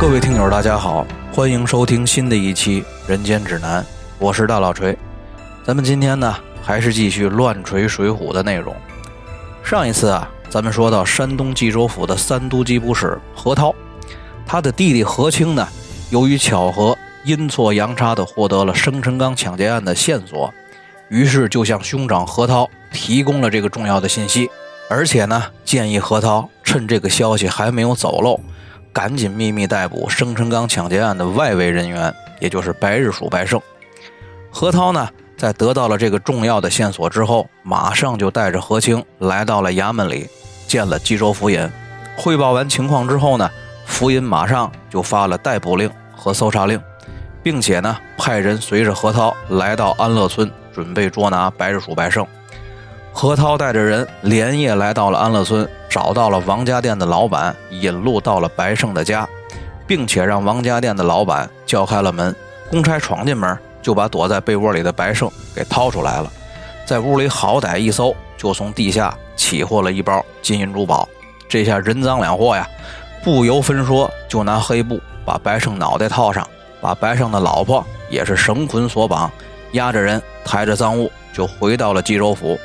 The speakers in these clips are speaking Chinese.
各位听友，大家好，欢迎收听新的一期《人间指南》，我是大老锤。咱们今天呢，还是继续乱锤水浒的内容。上一次啊，咱们说到山东济州府的三都缉捕使何涛，他的弟弟何清呢，由于巧合，阴错阳差的获得了生辰纲抢劫案的线索，于是就向兄长何涛提供了这个重要的信息，而且呢，建议何涛趁这个消息还没有走漏。赶紧秘密逮捕生辰纲抢劫案的外围人员，也就是白日鼠白胜。何涛呢，在得到了这个重要的线索之后，马上就带着何清来到了衙门里，见了冀州府尹。汇报完情况之后呢，府尹马上就发了逮捕令和搜查令，并且呢，派人随着何涛来到安乐村，准备捉拿白日鼠白胜。何涛带着人连夜来到了安乐村，找到了王家店的老板，引路到了白胜的家，并且让王家店的老板叫开了门。公差闯进门，就把躲在被窝里的白胜给掏出来了，在屋里好歹一搜，就从地下起获了一包金银珠宝。这下人赃两获呀，不由分说就拿黑布把白胜脑袋套上，把白胜的老婆也是绳捆索绑，押着人抬着赃物就回到了冀州府。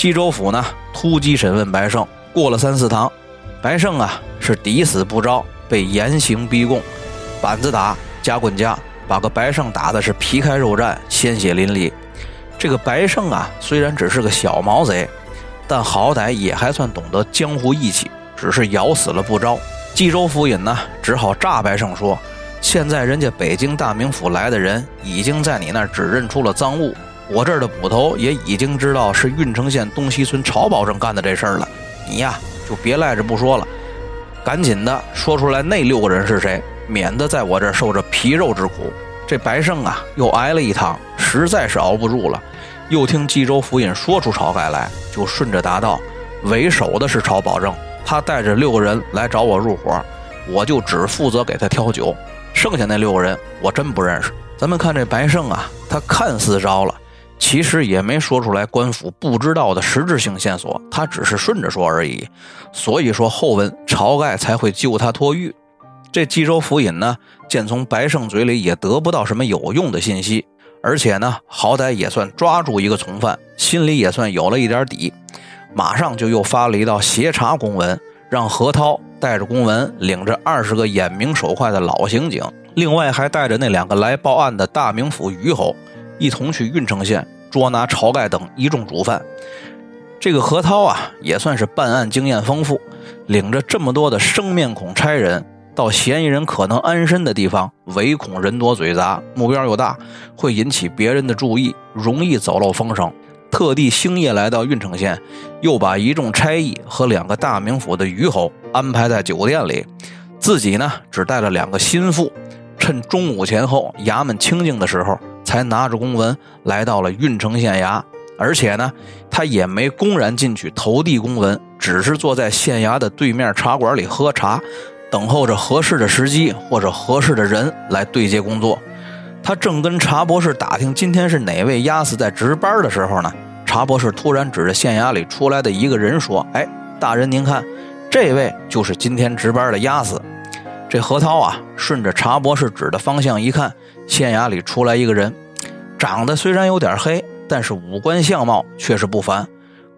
冀州府呢，突击审问白胜，过了三四堂，白胜啊是抵死不招，被严刑逼供，板子打，夹棍夹，把个白胜打的是皮开肉绽，鲜血淋漓。这个白胜啊，虽然只是个小毛贼，但好歹也还算懂得江湖义气，只是咬死了不招。冀州府尹呢，只好诈白胜说，现在人家北京大名府来的人，已经在你那儿指认出了赃物。我这儿的捕头也已经知道是郓城县东西村曹保正干的这事儿了，你呀就别赖着不说了，赶紧的说出来那六个人是谁，免得在我这儿受着皮肉之苦。这白胜啊又挨了一趟，实在是熬不住了，又听冀州府尹说出晁盖来，就顺着答道：为首的是晁保正，他带着六个人来找我入伙，我就只负责给他挑酒，剩下那六个人我真不认识。咱们看这白胜啊，他看似招了。其实也没说出来官府不知道的实质性线索，他只是顺着说而已。所以说后文晁盖才会救他脱狱。这冀州府尹呢，见从白胜嘴里也得不到什么有用的信息，而且呢，好歹也算抓住一个从犯，心里也算有了一点底，马上就又发了一道协查公文，让何涛带着公文，领着二十个眼明手快的老刑警，另外还带着那两个来报案的大名府虞侯。一同去郓城县捉拿晁盖等一众主犯。这个何涛啊，也算是办案经验丰富，领着这么多的生面孔差人，到嫌疑人可能安身的地方，唯恐人多嘴杂，目标又大，会引起别人的注意，容易走漏风声。特地星夜来到郓城县，又把一众差役和两个大名府的虞侯安排在酒店里，自己呢只带了两个心腹，趁中午前后衙门清静的时候。才拿着公文来到了郓城县衙，而且呢，他也没公然进去投递公文，只是坐在县衙的对面茶馆里喝茶，等候着合适的时机或者合适的人来对接工作。他正跟查博士打听今天是哪位押司在值班的时候呢，查博士突然指着县衙里出来的一个人说：“哎，大人您看，这位就是今天值班的押司。”这何涛啊，顺着查博士指的方向一看，县衙里出来一个人，长得虽然有点黑，但是五官相貌却是不凡。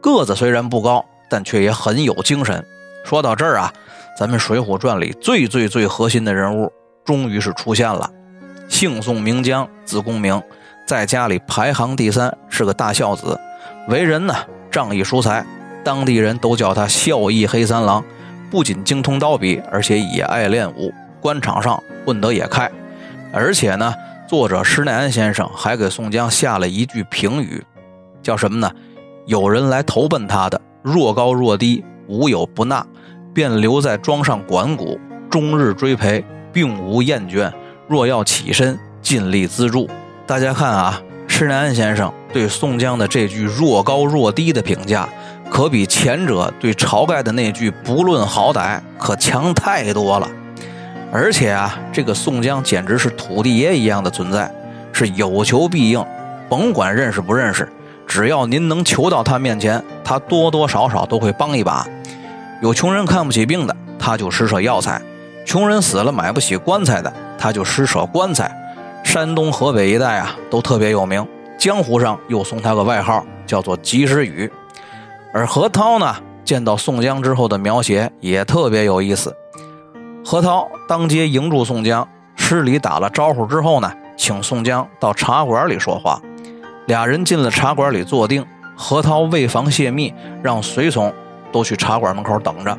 个子虽然不高，但却也很有精神。说到这儿啊，咱们《水浒传》里最最最核心的人物终于是出现了。姓宋名江，字公明，在家里排行第三，是个大孝子，为人呢仗义疏财，当地人都叫他孝义黑三郎。不仅精通刀笔，而且也爱练武，官场上混得也开。而且呢，作者施耐庵先生还给宋江下了一句评语，叫什么呢？有人来投奔他的，若高若低，无有不纳，便留在庄上管谷，终日追陪，并无厌倦。若要起身，尽力资助。大家看啊，施耐庵先生对宋江的这句若高若低的评价。可比前者对晁盖的那句“不论好歹”可强太多了，而且啊，这个宋江简直是土地爷一样的存在，是有求必应，甭管认识不认识，只要您能求到他面前，他多多少少都会帮一把。有穷人看不起病的，他就施舍药材；穷人死了买不起棺材的，他就施舍棺材。山东、河北一带啊，都特别有名。江湖上又送他个外号，叫做及时雨。而何涛呢，见到宋江之后的描写也特别有意思。何涛当街迎住宋江，施礼打了招呼之后呢，请宋江到茶馆里说话。俩人进了茶馆里坐定，何涛为防泄密，让随从都去茶馆门口等着。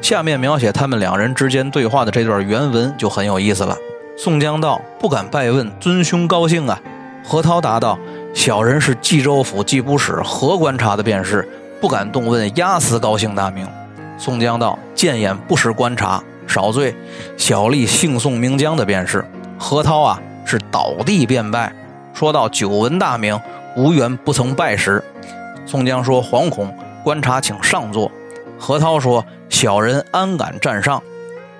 下面描写他们两人之间对话的这段原文就很有意思了。宋江道：“不敢拜问尊兄高兴啊。”何涛答道：“小人是冀州府冀捕使何观察的便是，不敢动问押司高姓大名。”宋江道：“见眼不识观察，少罪。小吏姓宋名江的便是。”何涛啊，是倒地便拜，说到久闻大名，无缘不曾拜时。宋江说：“惶恐，观察请上座。”何涛说：“小人安敢站上？”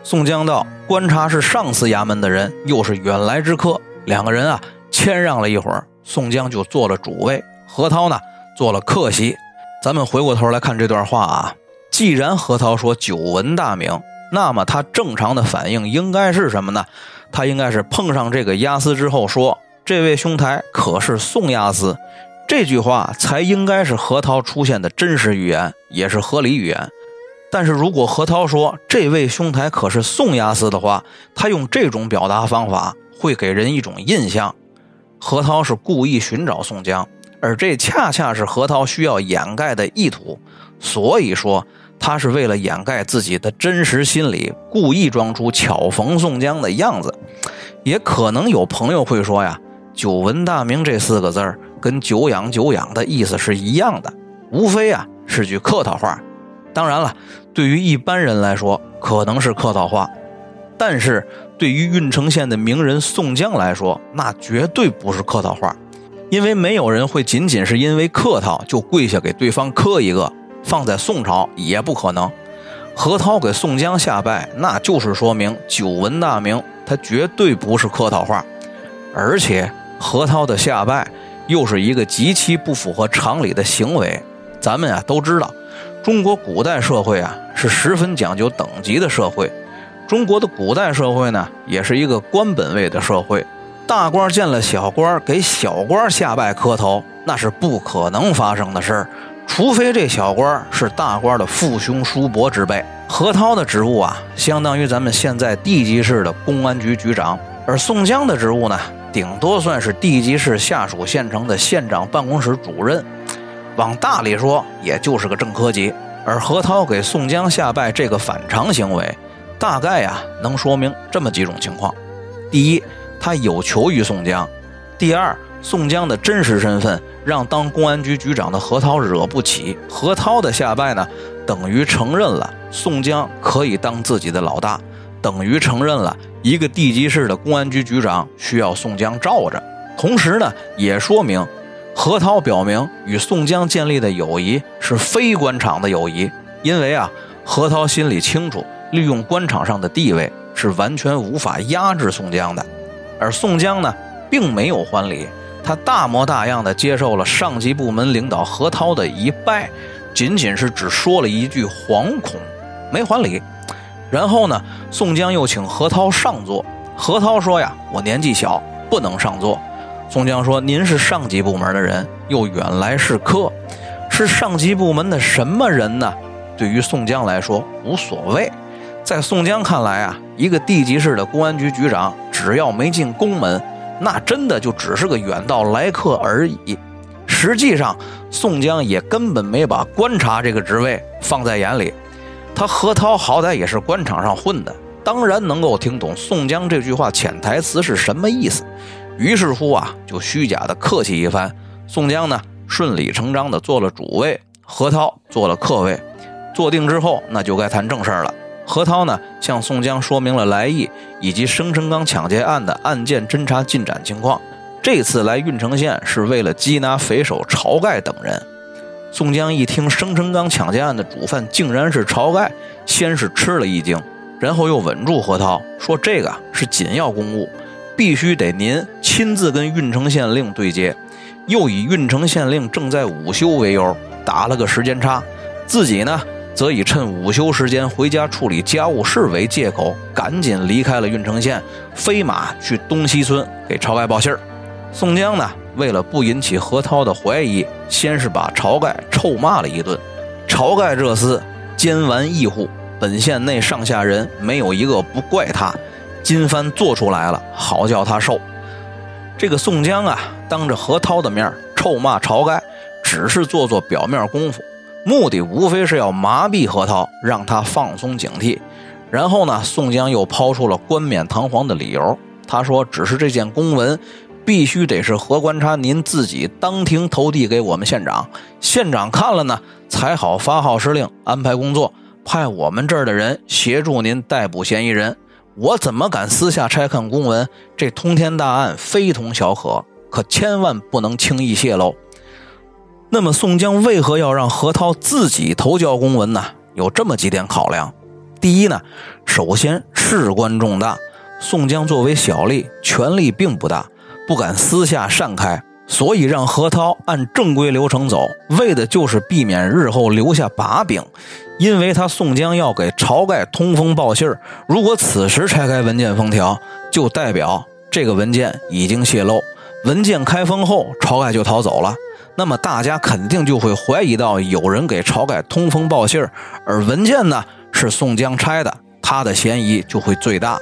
宋江道：“观察是上司衙门的人，又是远来之客，两个人啊。”谦让了一会儿，宋江就做了主位，何涛呢做了客席。咱们回过头来看这段话啊，既然何涛说久闻大名，那么他正常的反应应该是什么呢？他应该是碰上这个押司之后说：“这位兄台可是宋押司？”这句话才应该是何涛出现的真实语言，也是合理语言。但是如果何涛说：“这位兄台可是宋押司的话，他用这种表达方法会给人一种印象。何涛是故意寻找宋江，而这恰恰是何涛需要掩盖的意图。所以说，他是为了掩盖自己的真实心理，故意装出巧逢宋江的样子。也可能有朋友会说呀，“久闻大名”这四个字儿跟“久仰久仰”的意思是一样的，无非啊是句客套话。当然了，对于一般人来说，可能是客套话，但是。对于郓城县的名人宋江来说，那绝对不是客套话，因为没有人会仅仅是因为客套就跪下给对方磕一个，放在宋朝也不可能。何涛给宋江下拜，那就是说明久闻大名，他绝对不是客套话，而且何涛的下拜又是一个极其不符合常理的行为。咱们啊都知道，中国古代社会啊是十分讲究等级的社会。中国的古代社会呢，也是一个官本位的社会。大官见了小官，给小官下拜磕头，那是不可能发生的事儿。除非这小官是大官的父兄叔伯之辈。何涛的职务啊，相当于咱们现在地级市的公安局局长；而宋江的职务呢，顶多算是地级市下属县城的县长办公室主任。往大里说，也就是个正科级。而何涛给宋江下拜这个反常行为。大概呀，能说明这么几种情况：第一，他有求于宋江；第二，宋江的真实身份让当公安局局长的何涛惹不起。何涛的下拜呢，等于承认了宋江可以当自己的老大，等于承认了一个地级市的公安局局长需要宋江罩着。同时呢，也说明何涛表明与宋江建立的友谊是非官场的友谊，因为啊，何涛心里清楚。利用官场上的地位是完全无法压制宋江的，而宋江呢，并没有还礼，他大模大样的接受了上级部门领导何涛的一拜，仅仅是只说了一句惶恐，没还礼。然后呢，宋江又请何涛上座，何涛说呀：“我年纪小，不能上座。”宋江说：“您是上级部门的人，又远来是客，是上级部门的什么人呢？”对于宋江来说，无所谓。在宋江看来啊，一个地级市的公安局局长，只要没进宫门，那真的就只是个远道来客而已。实际上，宋江也根本没把观察这个职位放在眼里。他何涛好歹也是官场上混的，当然能够听懂宋江这句话潜台词是什么意思。于是乎啊，就虚假的客气一番。宋江呢，顺理成章的做了主位，何涛做了客位。坐定之后，那就该谈正事儿了。何涛呢，向宋江说明了来意以及生辰纲抢劫案的案件侦查进展情况。这次来郓城县是为了缉拿匪首晁盖等人。宋江一听生辰纲抢劫案的主犯竟然是晁盖，先是吃了一惊，然后又稳住何涛，说：“这个是紧要公务，必须得您亲自跟郓城县令对接。”又以郓城县令正在午休为由，打了个时间差，自己呢。则以趁午休时间回家处理家务事为借口，赶紧离开了郓城县，飞马去东西村给晁盖报信儿。宋江呢，为了不引起何涛的怀疑，先是把晁盖臭骂了一顿。晁盖这厮奸顽异户，本县内上下人没有一个不怪他。金幡做出来了，好叫他受。这个宋江啊，当着何涛的面臭骂晁盖，只是做做表面功夫，目的无非是要麻痹何涛，让他放松警惕。然后呢，宋江又抛出了冠冕堂皇的理由，他说：“只是这件公文。”必须得是何观察您自己当庭投递给我们县长，县长看了呢，才好发号施令，安排工作，派我们这儿的人协助您逮捕嫌疑人。我怎么敢私下拆看公文？这通天大案非同小可，可千万不能轻易泄露。那么宋江为何要让何涛自己投交公文呢？有这么几点考量：第一呢，首先事关重大，宋江作为小吏，权力并不大。不敢私下擅开，所以让何涛按正规流程走，为的就是避免日后留下把柄。因为他宋江要给晁盖通风报信儿，如果此时拆开文件封条，就代表这个文件已经泄露。文件开封后，晁盖就逃走了，那么大家肯定就会怀疑到有人给晁盖通风报信儿，而文件呢是宋江拆的，他的嫌疑就会最大。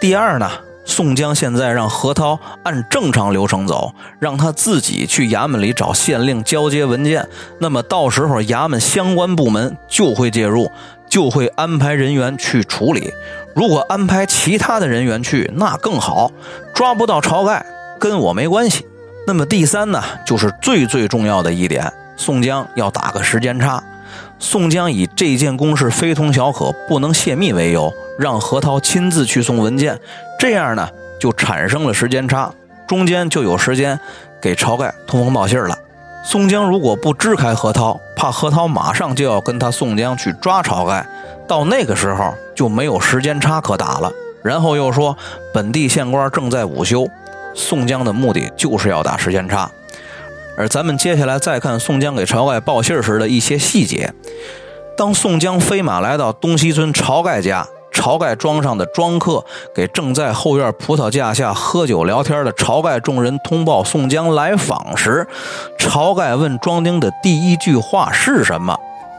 第二呢？宋江现在让何涛按正常流程走，让他自己去衙门里找县令交接文件。那么到时候衙门相关部门就会介入，就会安排人员去处理。如果安排其他的人员去，那更好。抓不到晁盖跟我没关系。那么第三呢，就是最最重要的一点，宋江要打个时间差。宋江以这件公事非同小可，不能泄密为由，让何涛亲自去送文件。这样呢，就产生了时间差，中间就有时间给晁盖通风报信了。宋江如果不支开何涛，怕何涛马上就要跟他宋江去抓晁盖，到那个时候就没有时间差可打了。然后又说本地县官正在午休，宋江的目的就是要打时间差。而咱们接下来再看宋江给晁盖报信时的一些细节。当宋江飞马来到东西村晁盖家。晁盖庄上的庄客给正在后院葡萄架下喝酒聊天的晁盖众人通报宋江来访时，晁盖问庄丁的第一句话是什么？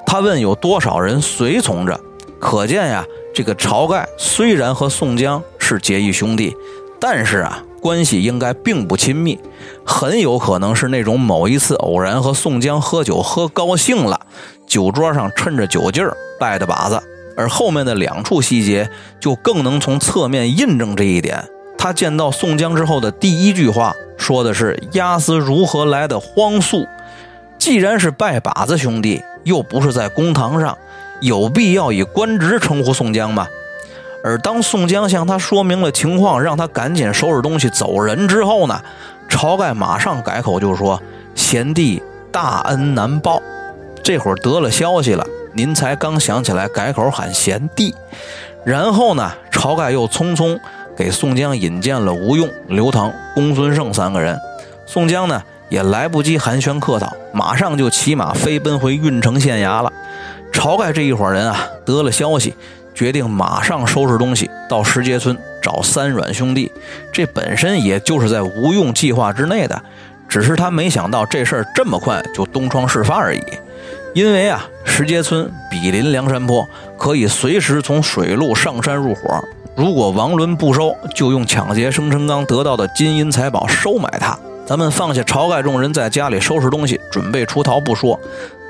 他问有多少人随从着？可见呀，这个晁盖虽然和宋江是结义兄弟，但是啊，关系应该并不亲密，很有可能是那种某一次偶然和宋江喝酒喝高兴了，酒桌上趁着酒劲儿拜的把子。而后面的两处细节就更能从侧面印证这一点。他见到宋江之后的第一句话说的是：“押司如何来的荒宿？”既然是拜把子兄弟，又不是在公堂上，有必要以官职称呼宋江吗？而当宋江向他说明了情况，让他赶紧收拾东西走人之后呢，晁盖马上改口就说：“贤弟大恩难报，这会儿得了消息了。”您才刚想起来改口喊贤弟，然后呢，晁盖又匆匆给宋江引荐了吴用、刘唐、公孙胜三个人。宋江呢也来不及寒暄客套，马上就骑马飞奔回郓城县衙了。晁盖这一伙人啊，得了消息，决定马上收拾东西到石碣村找三阮兄弟。这本身也就是在吴用计划之内的，只是他没想到这事儿这么快就东窗事发而已。因为啊，石碣村比邻梁山坡，可以随时从水路上山入伙。如果王伦不收，就用抢劫生辰纲得到的金银财宝收买他。咱们放下晁盖众人在家里收拾东西，准备出逃不说，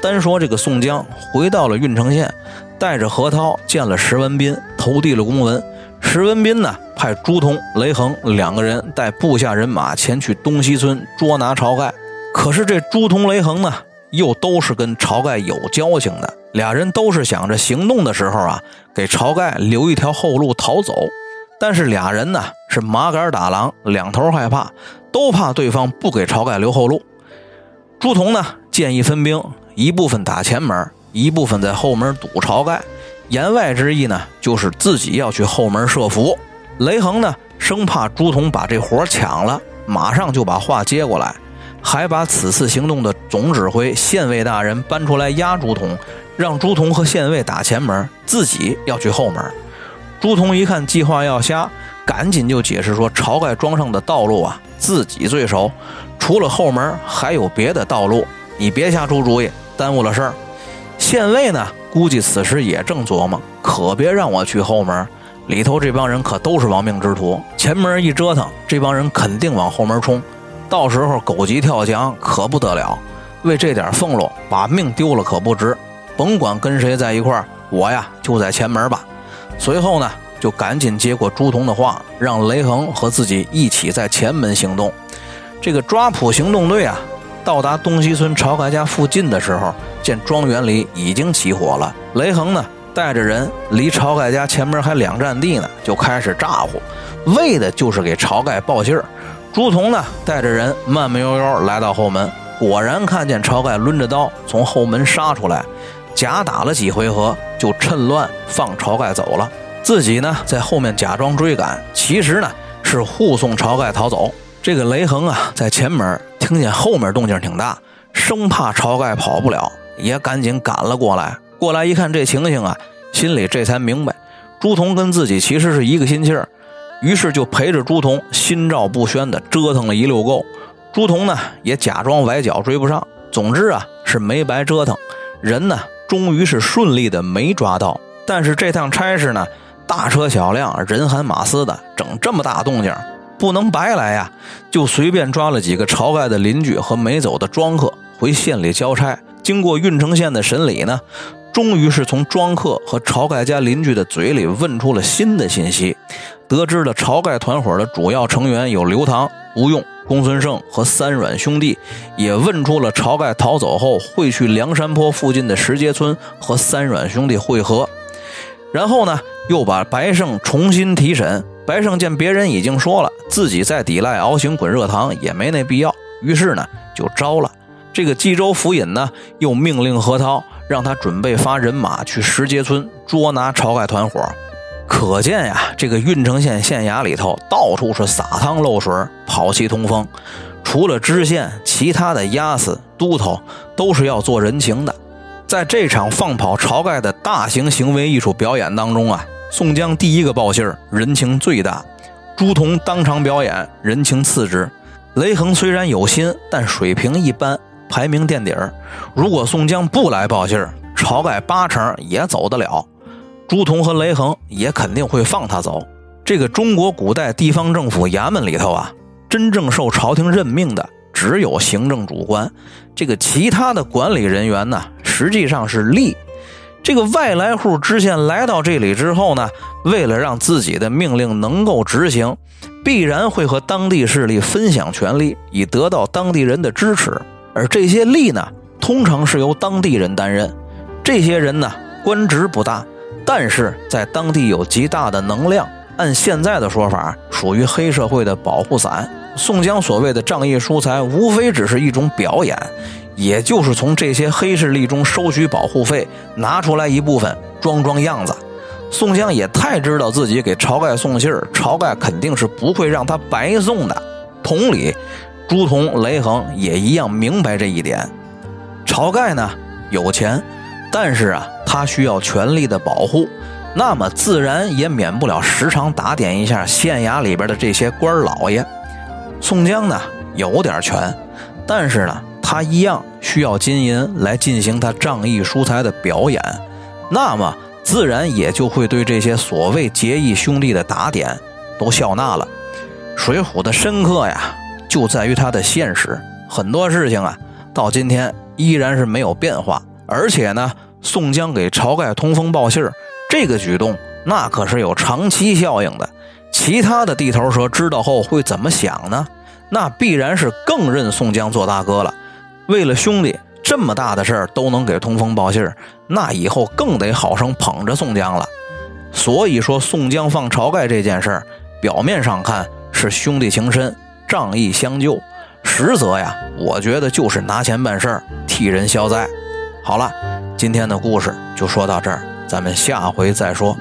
单说这个宋江回到了郓城县，带着何涛见了石文斌，投递了公文。石文斌呢，派朱仝、雷横两个人带部下人马前去东西村捉拿晁盖。可是这朱仝、雷横呢？又都是跟晁盖有交情的，俩人都是想着行动的时候啊，给晁盖留一条后路逃走。但是俩人呢是麻杆打狼，两头害怕，都怕对方不给晁盖留后路。朱仝呢建议分兵，一部分打前门，一部分在后门堵晁盖。言外之意呢，就是自己要去后门设伏。雷横呢生怕朱仝把这活抢了，马上就把话接过来。还把此次行动的总指挥县尉大人搬出来压朱仝，让朱仝和县尉打前门，自己要去后门。朱仝一看计划要瞎，赶紧就解释说：晁盖庄上的道路啊，自己最熟，除了后门还有别的道路，你别瞎出主意，耽误了事儿。县尉呢，估计此时也正琢磨，可别让我去后门，里头这帮人可都是亡命之徒，前门一折腾，这帮人肯定往后门冲，到时候狗急跳墙可不得了。为这点俸禄，把命丢了可不值。甭管跟谁在一块儿，我呀就在前门吧。随后呢，就赶紧接过朱仝的话，让雷横和自己一起在前门行动。这个抓捕行动队啊，到达东西村晁盖家附近的时候，见庄园里已经起火了。雷横呢，带着人离晁盖家前门还两站地呢，就开始咋呼，为的就是给晁盖报信儿。朱仝呢，带着人慢慢悠悠来到后门。果然看见晁盖抡着刀从后门杀出来，假打了几回合，就趁乱放晁盖走了。自己呢在后面假装追赶，其实呢是护送晁盖逃走。这个雷横啊在前门听见后面动静挺大，生怕晁盖跑不了，也赶紧赶了过来。过来一看这情形啊，心里这才明白，朱仝跟自己其实是一个心气儿，于是就陪着朱仝心照不宣的折腾了一溜够。朱仝呢也假装崴脚追不上，总之啊是没白折腾，人呢终于是顺利的没抓到。但是这趟差事呢大车小辆，人喊马嘶的，整这么大动静，不能白来呀！就随便抓了几个晁盖的邻居和没走的庄客回县里交差。经过郓城县的审理呢，终于是从庄客和晁盖家邻居的嘴里问出了新的信息，得知了晁盖团伙的主要成员有刘唐、吴用。公孙胜和三阮兄弟也问出了晁盖逃走后会去梁山坡附近的石碣村和三阮兄弟会合，然后呢，又把白胜重新提审。白胜见别人已经说了自己再抵赖熬醒滚热汤也没那必要，于是呢就招了。这个冀州府尹呢又命令何涛让他准备发人马去石碣村捉拿晁盖团伙。可见呀，这个郓城县县衙里头到处是撒汤漏水、跑气通风，除了知县，其他的押司、都头都是要做人情的。在这场放跑晁盖的大型行为艺术表演当中啊，宋江第一个报信儿，人情最大；朱仝当场表演，人情次之；雷横虽然有心，但水平一般，排名垫底儿。如果宋江不来报信儿，晁盖八成也走得了。朱仝和雷横也肯定会放他走。这个中国古代地方政府衙门里头啊，真正受朝廷任命的只有行政主官，这个其他的管理人员呢，实际上是吏。这个外来户知县来到这里之后呢，为了让自己的命令能够执行，必然会和当地势力分享权力，以得到当地人的支持。而这些吏呢，通常是由当地人担任。这些人呢，官职不大。但是在当地有极大的能量，按现在的说法，属于黑社会的保护伞。宋江所谓的仗义疏财，无非只是一种表演，也就是从这些黑势力中收取保护费，拿出来一部分装装样子。宋江也太知道自己给晁盖送信儿，晁盖肯定是不会让他白送的。同理，朱仝、雷横也一样明白这一点。晁盖呢，有钱，但是啊。他需要权力的保护，那么自然也免不了时常打点一下县衙里边的这些官老爷。宋江呢有点权，但是呢他一样需要金银来进行他仗义疏财的表演，那么自然也就会对这些所谓结义兄弟的打点都笑纳了。水浒的深刻呀，就在于它的现实，很多事情啊到今天依然是没有变化，而且呢。宋江给晁盖通风报信，这个举动那可是有长期效应的。其他的地头蛇知道后会怎么想呢？那必然是更认宋江做大哥了。为了兄弟这么大的事儿都能给通风报信儿，那以后更得好生捧着宋江了。所以说，宋江放晁盖这件事儿，表面上看是兄弟情深、仗义相救，实则呀，我觉得就是拿钱办事儿，替人消灾。好了。今天的故事就说到这儿，咱们下回再说。